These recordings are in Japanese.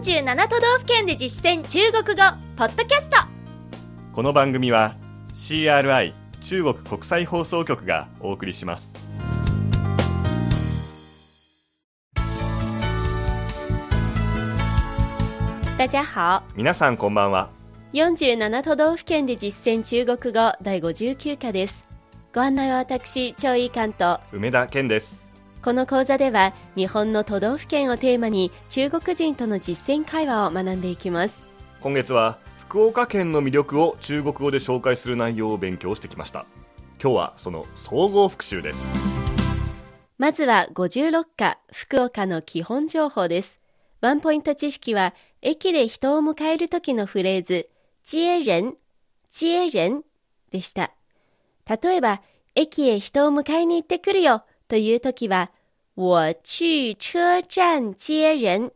47都道府県で実践中国語ポッドキャスト。この番組は CRI 中国国際放送局がお送りします。大家好。皆さんこんばんは。47都道府県で実践中国語第59課です。ご案内は私張井関と。梅田健ですこの講座では日本の都道府県をテーマに中国人との実践会話を学んでいきます。今月は福岡県の魅力を中国語で紹介する内容を勉強してきました。今日はその総合復習です。まずは56課福岡の基本情報です。ワンポイント知識は駅で人を迎える時のフレーズ接人接人でした。例えば駅へ人を迎えに行ってくるよという時は我去車站接人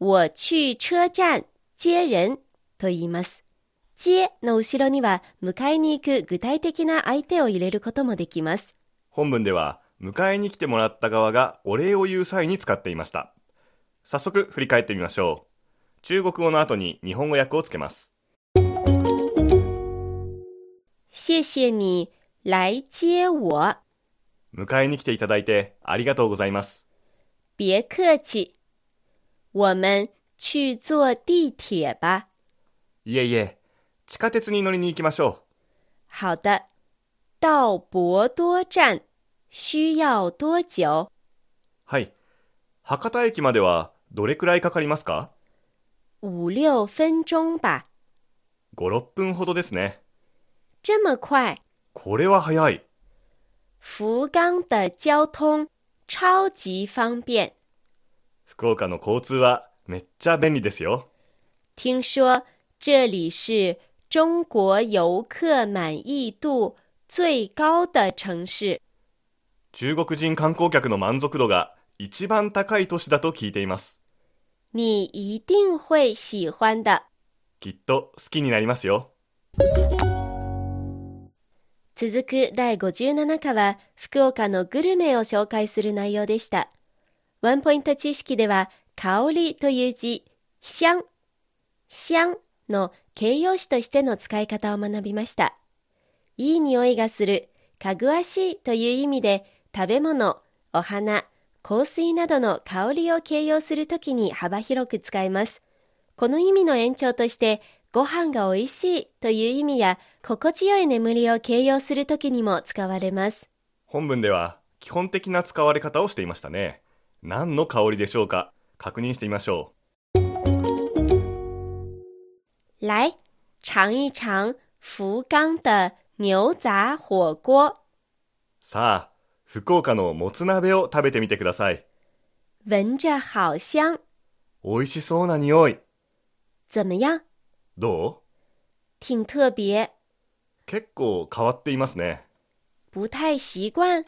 我去車站接人と言います。接の後ろには迎えに行く具体的な相手を入れることもできます。本文では迎えに来てもらった側がお礼を言う際に使っていました早速振り返ってみましょう中国語の後に日本語訳をつけます谢谢你来接我。迎えに来ていただいてありがとうございます别客气。我们去坐地铁吧。いえいえ地下鉄に乗りに行きましょ好的。到博多站需要多久？うはい博多駅まではどれくらいかかりますか？五六分钟吧。56分ほどですね这么快？これは早い福冈的交通超级方便。福岡の交通はめっちゃ便利ですよ听说这里是中国游客满意度最高的城市。中国人観光客の満足度が一番高い都市だと聞いています你一定会喜欢的。きっと好きになりますよ続く第57課は福岡のグルメを紹介する内容でした。ワンポイント知識では香りという字、香、香の形容詞としての使い方を学びました。いい匂いがする、かぐわしいという意味で食べ物、お花、香水などの香りを形容するときに幅広く使います。この意味の延長として、ご飯が美味しいという意味や、心地よい眠りを形容するときにも使われます。本文では基本的な使われ方をしていましたね。何の香りでしょうか？確認してみましょ来，尝一尝福冈的牛杂火锅，うさあ福岡のもつ鍋を食べてみてください。闻着好香，美味しそうな匂い。怎么样？どう？挺特别，結構変わっていますね。不太习惯。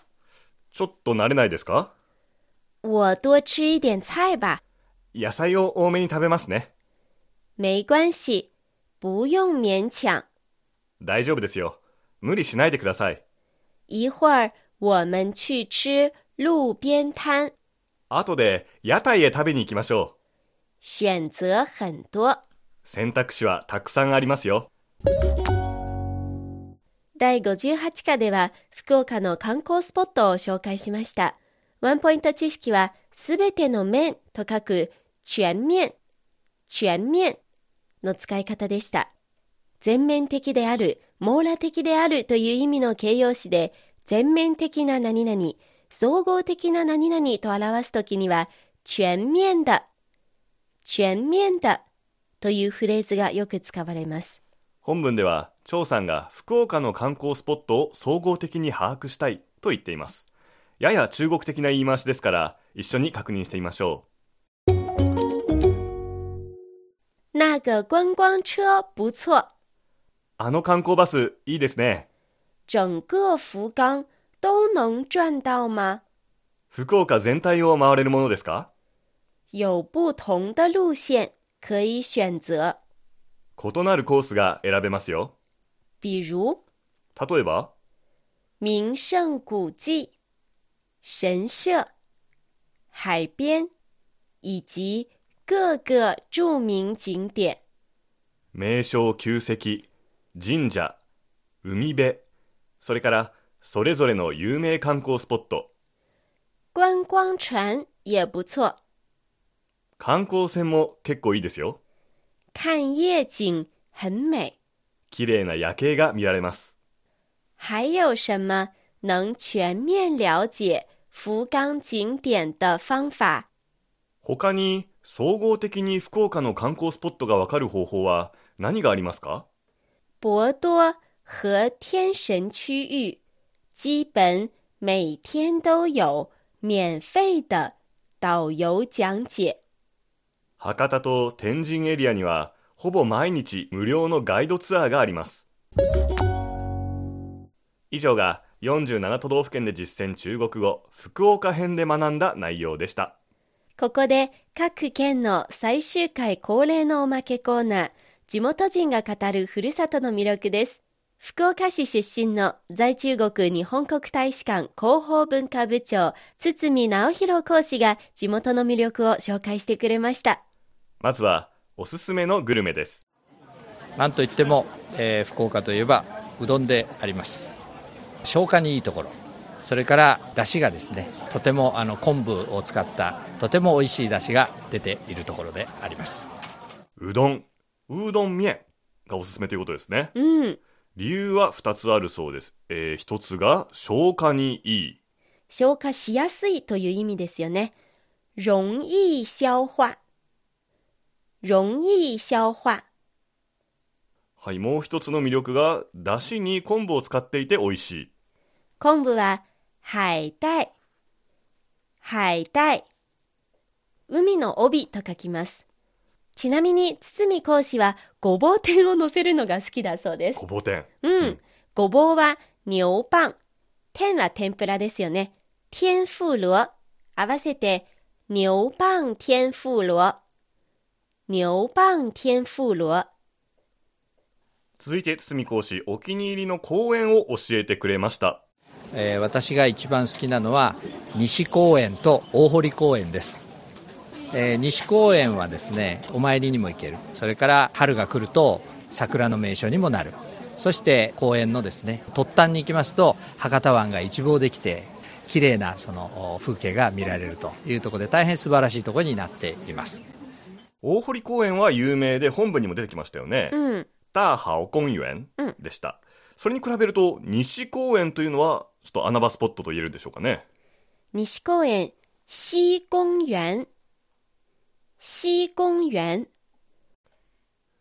ちょっと慣れないですか？我多吃一点菜吧，野菜を多めに食べますね。没关系，不用勉強。大丈夫ですよ。無理しないでください。一会儿我们去吃路边摊，後で屋台へ食べに行きましょ选择很多。選択肢はたくさんありますよ第58課では福岡の観光スポットを紹介しました。ワンポイント知識はすべての面と書く全面、全面の使い方でした。全面的である、網羅的であるという意味の形容詞で全面的な何々、総合的な何々と表すときには全面だ、全面だというフレーズがよく使われます。本文では張さんが福岡の観光スポットを総合的に把握したいと言っていますやや中国的な言い回しですから一緒に確認してみましょ那个观光车不错。うあの観光バスいいですね整个福冈都能转到吗？福岡全体を回れるものですか？有不同的路线可以选择，異なるコースが選べますよ。比如例えば名胜古迹、神社、海边以及各个著名景点。名勝旧跡、神社、海辺、それからそれぞれの有名観光スポット、观光船也不错，観光船も結構いいですよ。看夜景很美。綺麗な夜景が見られます。还有什么能全面了解福冈景点的方法？他に総合的に福岡の観光スポットがわかる方法は何がありますか？博多和天神区域基本每天都有免费的导游讲解。博多と天神エリアにはほぼ毎日無料のガイドツアーがあります以上が47都道府県で実践中国語福岡編で学んだ内容でしたここで各県の最終回恒例のおまけコーナー、地元人が語るふるさとの魅力です。福岡市出身の在中国日本国大使館広報文化部長、堤直弘講師が地元の魅力を紹介してくれました。まずはおすすめのグルメです。なんといっても、えー福岡といえばうどんであります。消化にいいところ。それから出汁がですねとてもあの昆布を使ったとても美味しい出汁が出ているところであります。うどん。うどん麺がおすすめということですね。うん。理由は2つあるそうです、えー、1つが消化にいい。消化しやすいという意味ですよね。容易消化。容易消化。はいもう一つの魅力がだしに昆布を使っていて美味しい昆布は海带。海带。海の帯と書きます。ちなみに、堤講師はごぼう天を乗せるのが好きだそうですご。ぼ天うん。うんごぼうは牛パン。天は天ぷらですよね。天婦羅。合わせて、牛パン天婦羅。牛パン天婦羅。続いて堤講師お気に入りの公園を教えてくれました。えー私が一番好きなのは西公園と大堀公園です、えー西公園はですねお参りにも行ける。それから春が来ると桜の名所にもなる。そして公園のですね突端に行きますと博多湾が一望できて綺麗なそのお風景が見られるというところで大変素晴らしいところになっています大堀公園は有名で本部にも出てきましたよね、うん。大好公園うんでした、それに比べると西公園というのはちょっと穴場スポットと言えるでしょうかね西公園、西公園？西公園？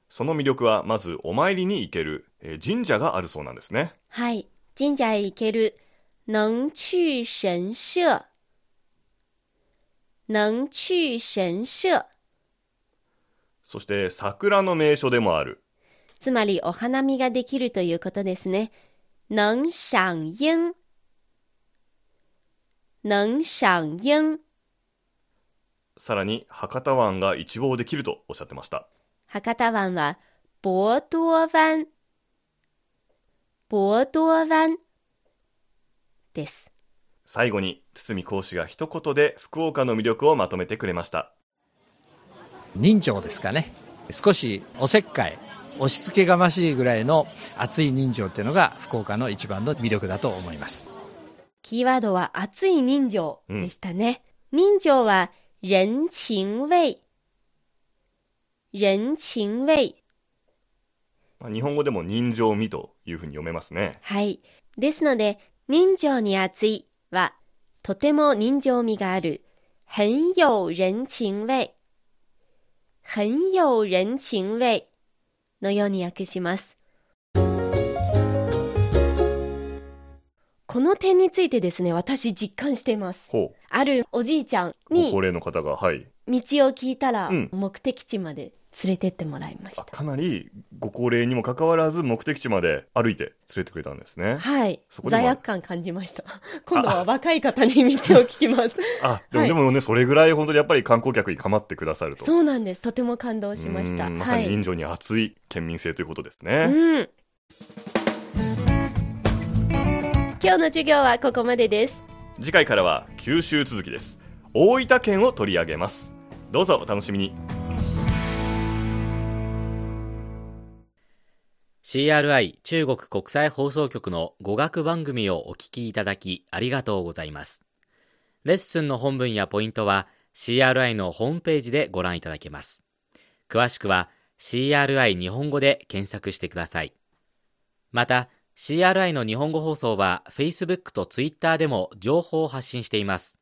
その魅力はまずお参りに行ける、えー神社があるそうなんですねはい。神社へ行ける、能去神社。能去神社。そして桜の名所でもあるつまりお花見ができるということですね。能賞樱。能賞樱。さらに博多湾が一望できるとおっしゃってました博多湾は、博多湾。博多湾です。最後に堤講師が一言で福岡の魅力をまとめてくれました人情ですかね少しおせっかい押し付けがましいぐらいの熱い人情っていうのが福岡の一番の魅力だと思いますキーワードは熱い人情でしたね。人情は人情味。人情味。まあ日本語でも人情味というふうに読めますねはい。ですので、人情に熱いは、とても人情味がある。很有人情味。很有人情味のように訳します。この点についてですね、私実感しています。あるおじいちゃんごに高齢の方がはい道を聞いたら、うん目的地まで連れてってもらいました。あかなりご高齢にもかかわらず目的地まで歩いて連れてくれたんですねはいそ。こでも罪悪感感じました。今度は若い方に道を聞きます。あでも、はいでもねそれぐらい本当にやっぱり観光客に構ってくださるとそうなんです。とても感動しました。うんまさはい。に人情に熱い県民性ということですね、うん。今日の授業はここまでです。次回からは九州続きです大分県を取り上げます。どうぞお楽しみに。CRI 中国国際放送局の語学番組をお聞きいただきありがとうございます。レッスンの本文やポイントは CRI のホームページでご覧いただけます。詳しくは CRI 日本語で検索してください。また CRI の日本語放送は Facebook と Twitter でも情報を発信しています。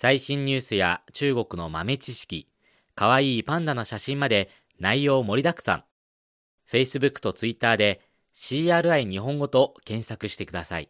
最新ニュースや中国の豆知識、かわいいパンダの写真まで内容盛りだくさん。Facebook と Twitter で CRI 日本語と検索してください。